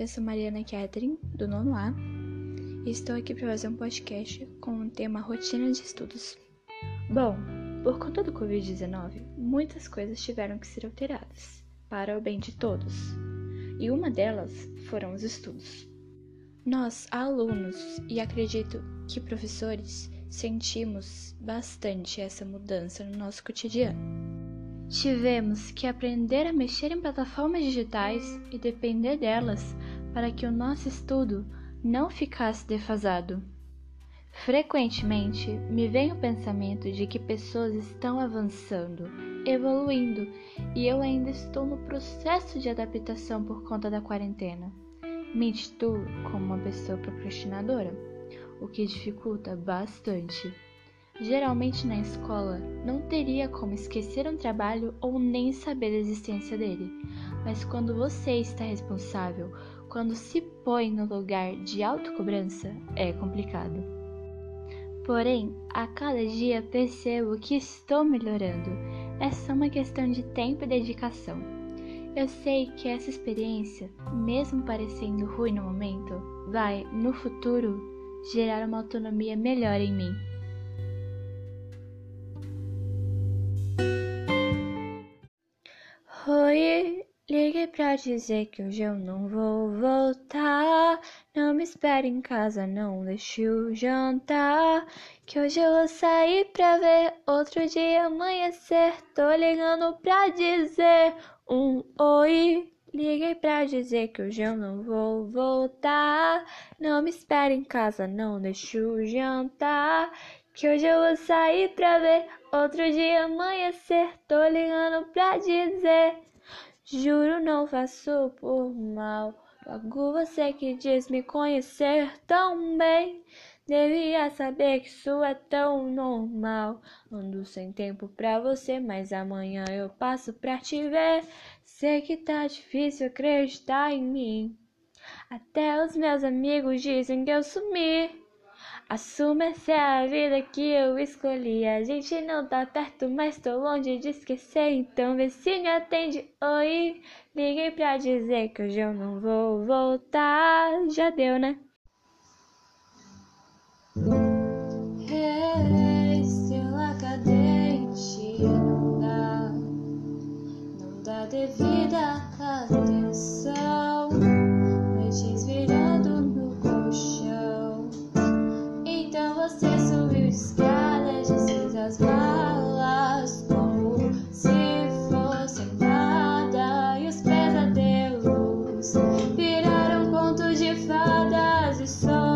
eu sou Mariana Catherine, do nono A, e estou aqui para fazer um podcast com o tema rotina de estudos. Bom, por conta do Covid-19, muitas coisas tiveram que ser alteradas, para o bem de todos, e uma delas foram os estudos. Nós, alunos, e acredito que professores, sentimos bastante essa mudança no nosso cotidiano. Tivemos que aprender a mexer em plataformas digitais e depender delas para que o nosso estudo não ficasse defasado. Frequentemente me vem o pensamento de que pessoas estão avançando, evoluindo e eu ainda estou no processo de adaptação por conta da quarentena. Me intitulo como uma pessoa procrastinadora, o que dificulta bastante. Geralmente na escola não teria como esquecer um trabalho ou nem saber da existência dele, mas quando você está responsável, quando se põe no lugar de autocobrança, é complicado. Porém, a cada dia percebo que estou melhorando. É só uma questão de tempo e dedicação. Eu sei que essa experiência, mesmo parecendo ruim no momento, vai, no futuro, gerar uma autonomia melhor em mim. Oi, liguei pra dizer que hoje eu não vou voltar. Não me espere em casa, não deixe o jantar. Que hoje eu vou sair pra ver outro dia amanhecer. Tô ligando pra dizer um oi. Liguei pra dizer que hoje eu não vou voltar. Não me espere em casa, não deixe o jantar. Que hoje eu vou sair pra ver outro dia amanhecer. Tô ligando pra dizer. Juro, não faço por mal. Logo você que diz me conhecer tão bem. Devia saber que isso é tão normal. Ando sem tempo pra você, mas amanhã eu passo pra te ver. Sei que tá difícil acreditar em mim. Até os meus amigos dizem que eu sumi. Assuma essa é a vida que eu escolhi. A gente não tá perto, mas tô longe de esquecer. Então vê se me atende. Oi, liguei pra dizer que hoje eu não vou voltar. Já deu, né? Estrela cadente, não dá, não dá devida atenção. so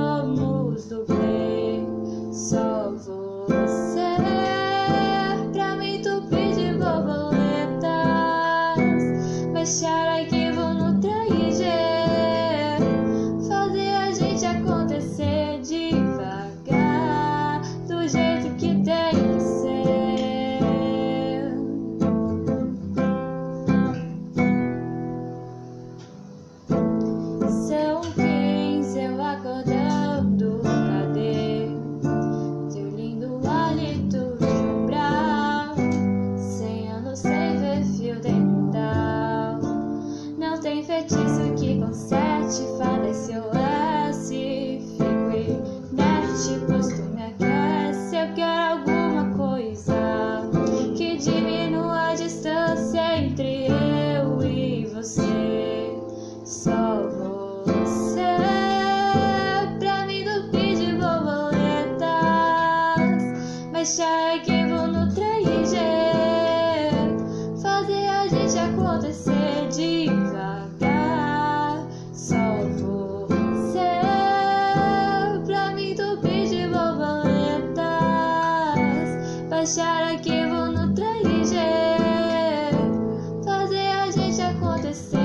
Baixar arquivo no 3G. Fazer a gente acontecer devagar. Só você pra mim entupir de borboletas. Baixar arquivo no 3G. Fazer a gente acontecer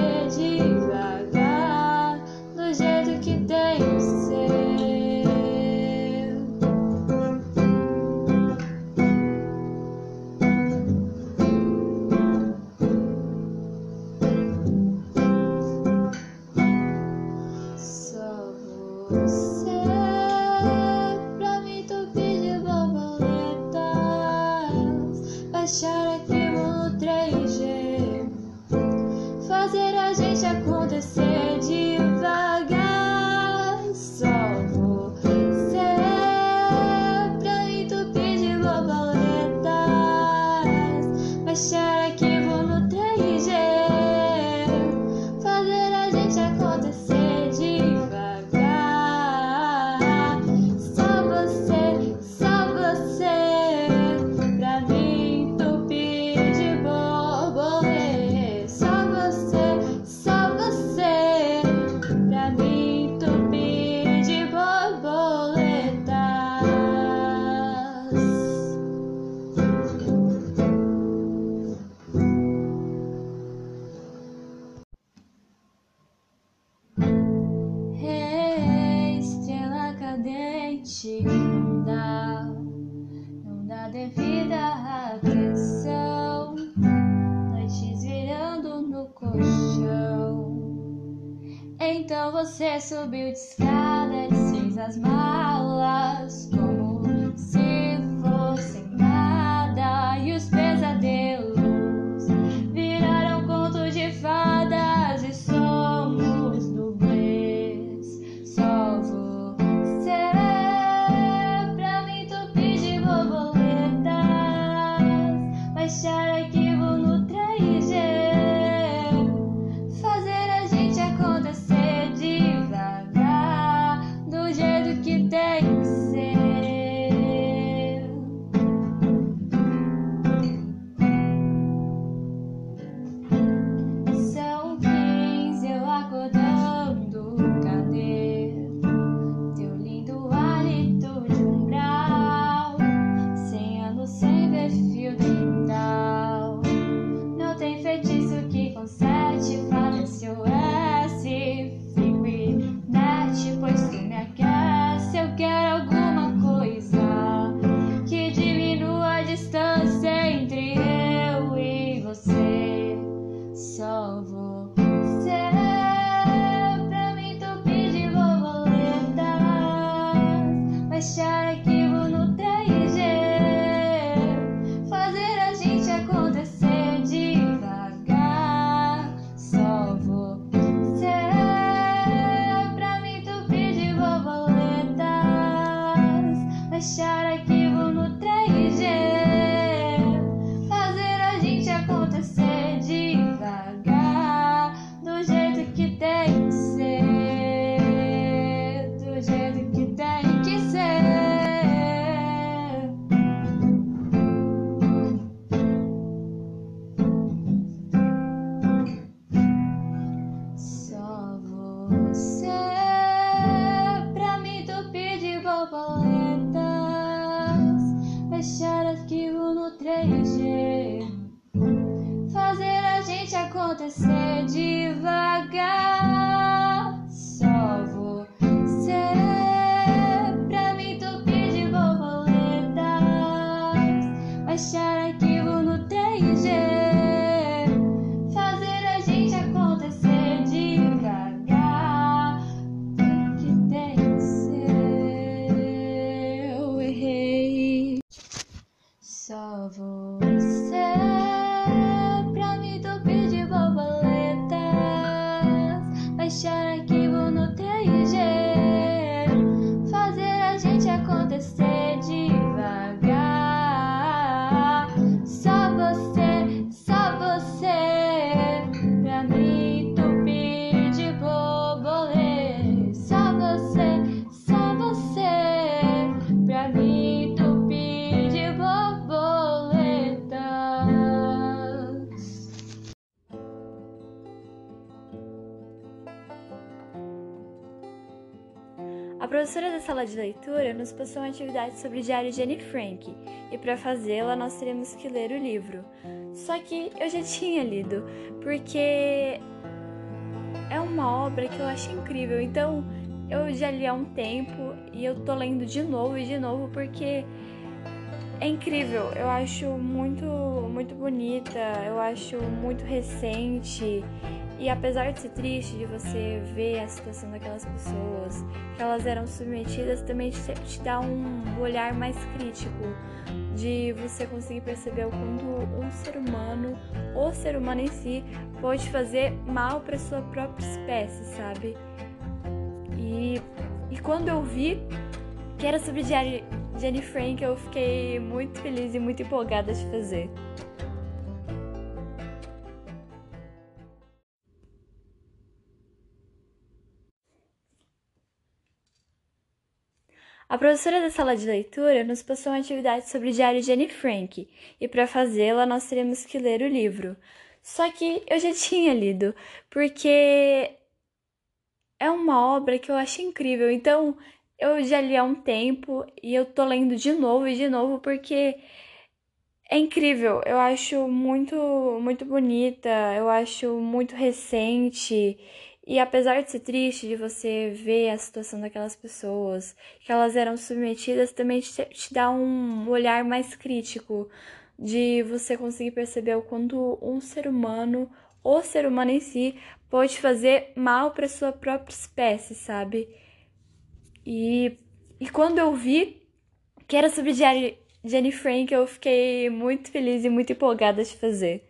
devida atenção, noites virando no colchão. Então você subiu de escada, e fez as malas. Professora da sala de leitura nos passou uma atividade sobre o diário de Anne Frank, e para fazê-la nós teríamos que ler o livro. Só que eu já tinha lido, porque é uma obra que eu acho incrível, então eu já li há um tempo e eu tô lendo de novo e de novo porque é incrível. Eu acho muito, muito bonita, eu acho muito recente. E apesar de ser triste de você ver a situação daquelas pessoas, que elas eram submetidas, também te, te dá um olhar mais crítico de você conseguir perceber o quanto um ser humano, o ser humano em si, pode fazer mal para sua própria espécie, sabe? E, e quando eu vi que era sobre Jenny, Frank, eu fiquei muito feliz e muito empolgada de fazer. A professora da sala de leitura nos passou uma atividade sobre o diário de Anne Frank, e para fazê-la nós teríamos que ler o livro. Só que eu já tinha lido, porque é uma obra que eu acho incrível, então eu já li há um tempo e eu tô lendo de novo e de novo porque é incrível. Eu acho muito, muito bonita, eu acho muito recente. E apesar de ser triste de você ver a situação daquelas pessoas, que elas eram submetidas, também te, te dá um olhar mais crítico de você conseguir perceber o quanto um ser humano, o ser humano em si, pode fazer mal para sua própria espécie, sabe? E, e quando eu vi que era sobre Jenny Frank, eu fiquei muito feliz e muito empolgada de fazer.